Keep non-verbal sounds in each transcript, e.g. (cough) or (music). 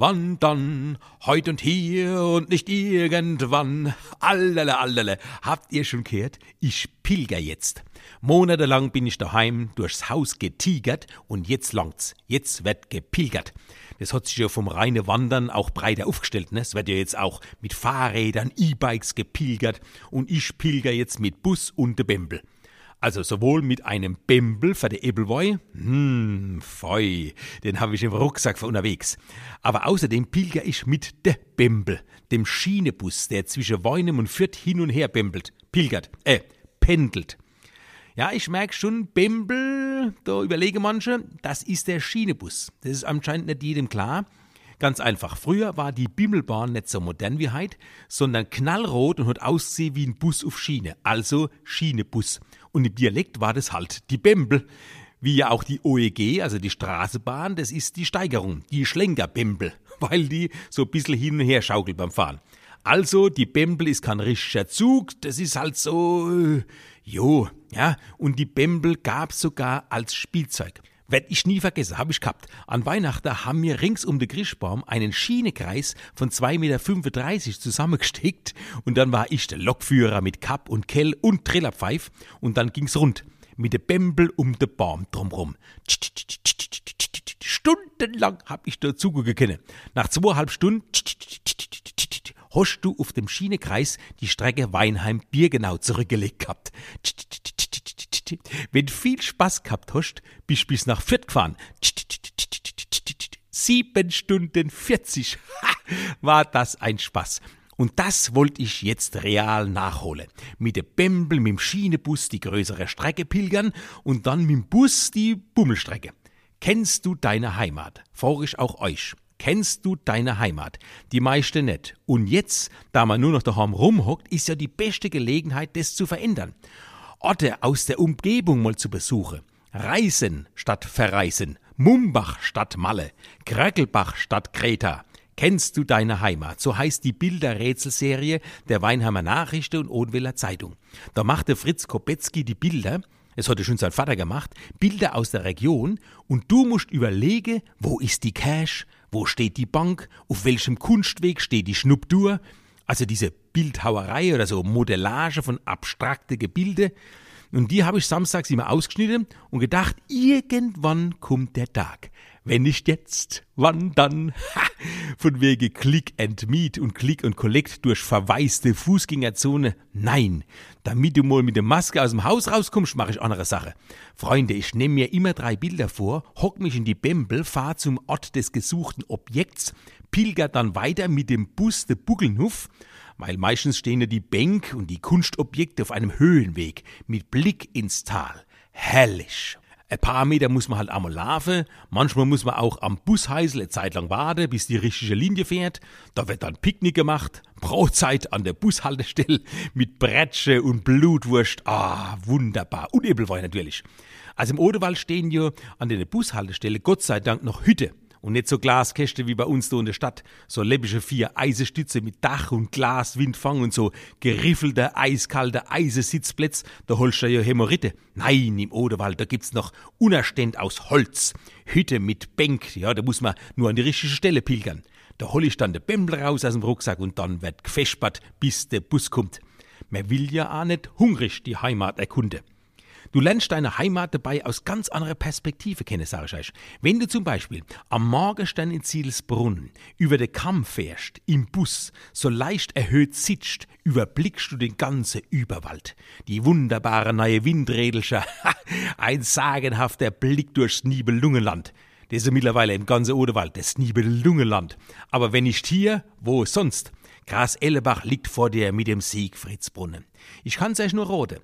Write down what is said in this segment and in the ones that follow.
Wann dann? Heut und hier und nicht irgendwann. Allele, allele. Habt ihr schon gehört? Ich pilger jetzt. Monatelang bin ich daheim durchs Haus getigert und jetzt langt's. Jetzt wird gepilgert. Das hat sich ja vom reine Wandern auch breiter aufgestellt. Ne? Es wird ja jetzt auch mit Fahrrädern, E-Bikes gepilgert und ich pilger jetzt mit Bus und de Bembel. Also sowohl mit einem Bembel für die Ebelwoi, hm, fei, den habe ich im Rucksack für unterwegs. Aber außerdem pilger ich mit de Bembel, dem Schienebus, der zwischen Weinem und Fürth hin und her bembelt, pilgert, äh, pendelt. Ja, ich merke schon, Bembel, da überlege manche, das ist der Schienebus. Das ist anscheinend nicht jedem klar. Ganz einfach. Früher war die Bimmelbahn nicht so modern wie heute, sondern knallrot und hat ausgesehen wie ein Bus auf Schiene, also Schienebus. Und im Dialekt war das halt die Bembel. Wie ja auch die OEG, also die Straßenbahn, das ist die Steigerung, die Schlenkerbembel, (laughs) weil die so ein bisschen hin und her schaukelt beim Fahren. Also, die Bembel ist kein richtiger Zug, das ist halt so, äh, jo, ja, und die Bembel gab's sogar als Spielzeug. Werd ich nie vergessen, hab ich gehabt. An Weihnachten haben wir rings um den Grischbaum einen Schienekreis von 2,35 Meter zusammengesteckt und dann war ich der Lokführer mit Kapp und Kell und Trillerpfeif und dann ging's rund mit de Bembel um de Baum drumrum. Stundenlang hab ich da zugekennen. Nach zweieinhalb Stunden hast du auf dem Schienekreis die Strecke Weinheim-Birgenau zurückgelegt gehabt. Wenn viel Spaß gehabt hast, bist du bis nach Fürth gefahren. Sieben Stunden 40. War das ein Spaß. Und das wollte ich jetzt real nachholen. Mit dem Bembel, mit dem Schienebus die größere Strecke pilgern und dann mit dem Bus die Bummelstrecke. Kennst du deine Heimat? Frage ich auch euch. Kennst du deine Heimat? Die meiste nicht. Und jetzt, da man nur noch daheim rumhockt, ist ja die beste Gelegenheit, das zu verändern. Orte aus der Umgebung mal zu besuchen. Reisen statt verreisen. Mumbach statt Malle. Kröckelbach statt Kreta. Kennst du deine Heimat? So heißt die Bilderrätselserie der Weinheimer Nachrichten und Odenwälder Zeitung. Da machte Fritz Kopetzky die Bilder, es hatte schon sein Vater gemacht, Bilder aus der Region und du musst überlegen, wo ist die Cash, wo steht die Bank, auf welchem Kunstweg steht die Schnuptur, also diese Bildhauerei oder so Modellage von abstrakte Gebilde. Und die habe ich samstags immer ausgeschnitten und gedacht, irgendwann kommt der Tag. Wenn nicht jetzt, wann dann? Ha! Von wegen Click and Meet und Click und Collect durch verwaiste Fußgängerzone. Nein, damit du mal mit der Maske aus dem Haus rauskommst, mache ich andere Sache. Freunde, ich nehme mir immer drei Bilder vor, hock mich in die Bembel, fahr zum Ort des gesuchten Objekts, pilger dann weiter mit dem Bus de Buggelnhof, weil meistens stehen ja die Bänk und die Kunstobjekte auf einem Höhenweg mit Blick ins Tal. Herrlich. Ein paar Meter muss man halt einmal laufen, manchmal muss man auch am Busheisel eine Zeit lang warten, bis die richtige Linie fährt. Da wird dann Picknick gemacht, Brotzeit an der Bushaltestelle mit Bretsche und Blutwurst. Ah, wunderbar. Und Ebelwein natürlich. Also im Odewald stehen ja an der Bushaltestelle Gott sei Dank noch Hütte. Und nicht so Glaskäste wie bei uns da in der Stadt. So läppische vier Eisenstütze mit Dach und Glas, Windfang und so geriffelte, eiskalte Eisensitzplätze. Da holst du ja Hämorrhoide. Nein, im Oderwald, da gibt's noch Unerständ aus Holz. Hütte mit Bänk, ja, da muss man nur an die richtige Stelle pilgern. Da hol ich dann den Bämbel raus aus dem Rucksack und dann wird gefespert, bis der Bus kommt. Man will ja auch nicht hungrig die Heimat erkunden. Du lernst deine Heimat dabei aus ganz anderer Perspektive kennen, sag ich euch. Wenn du zum Beispiel am Morgenstern in Zielsbrunn über den Kamm fährst, im Bus, so leicht erhöht sitzt, überblickst du den ganzen Überwald. Die wunderbare neue Windrädelscher, (laughs) ein sagenhafter Blick durchs Nibelungenland. Das ist mittlerweile im ganzen Odewald, das Nibelungenland. Aber wenn nicht hier, wo sonst? Gras Ellebach liegt vor dir mit dem Siegfriedsbrunnen. Ich kann's euch nur roten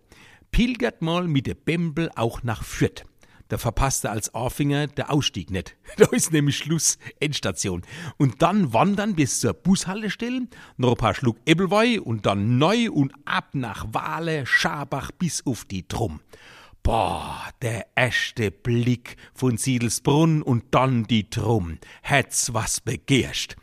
pilgert mal mit der Bembel auch nach Fürth. Da verpasst er als Anfänger der Ausstieg nicht. (laughs) Da ist nämlich Schluss, Endstation. Und dann wandern bis zur Bushaltestelle, noch ein paar Schluck Ebbelwei und dann neu und ab nach Wale, Schabach bis auf die Drum. Boah, der erste Blick von Siedelsbrunn und dann die Drum. Hätt's was begehrst.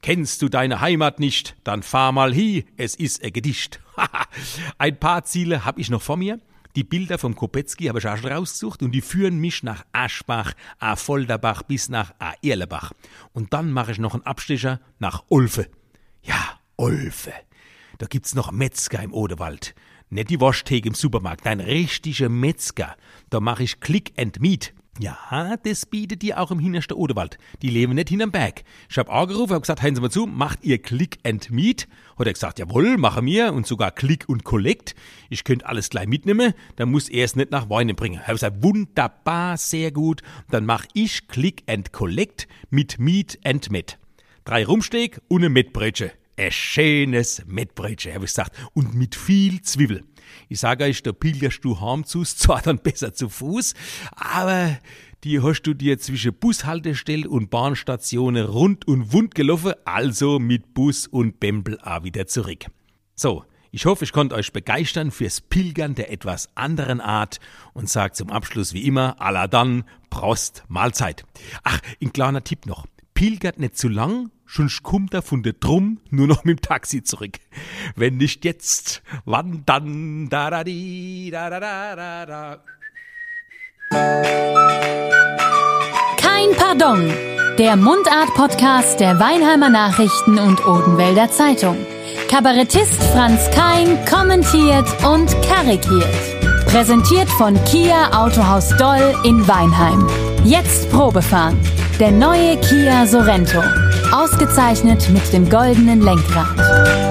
Kennst du deine Heimat nicht, dann fahr mal hi, es ist ein Gedicht. (laughs) ein paar Ziele hab ich noch vor mir. Die Bilder vom Kopetzky habe ich auch schon rausgesucht und die führen mich nach Aschbach, a Volderbach bis nach a Erlebach. Und dann mache ich noch einen Abstecher nach Olfe. Ja, Olfe. Da gibt's noch Metzger im Odewald. Nicht die Waschtheke im Supermarkt, nein, richtige Metzger. Da mache ich Click and Meat. Ja, das bietet die auch im hintersten Odewald. Die leben nicht hinterm Berg. Ich hab angerufen, hab gesagt, hören Sie mal zu, macht ihr Click and Meet? Hat er gesagt, jawohl, machen wir und sogar Click und Collect. Ich könnte alles gleich mitnehmen, dann muss er es nicht nach Weinen bringen. Hab gesagt, wunderbar, sehr gut. Dann mach ich Click and Collect mit Meet and Met. Drei Rumsteak und eine Mettbrötchen. Ein schönes Mettbrötchen, hab ich gesagt. Und mit viel Zwiebel. Ich sage euch, da pilgerst du heim zu, zwar dann besser zu Fuß, aber die hast du dir zwischen Bushaltestelle und Bahnstationen rund und wund gelaufen, also mit Bus und Bembel auch wieder zurück. So, ich hoffe, ich konnte euch begeistern fürs Pilgern der etwas anderen Art und sage zum Abschluss wie immer, alla dann, Prost, Mahlzeit. Ach, ein kleiner Tipp noch pilgert nicht zu lang, schon kommt er von der Drum nur noch mit dem Taxi zurück. Wenn nicht jetzt, wann dann? Da da di, da da da da da. Kein Pardon. Der Mundart-Podcast der Weinheimer Nachrichten und Odenwälder Zeitung. Kabarettist Franz Kein kommentiert und karikiert. Präsentiert von Kia Autohaus Doll in Weinheim. Jetzt Probefahren. Der neue Kia Sorento. Ausgezeichnet mit dem goldenen Lenkrad.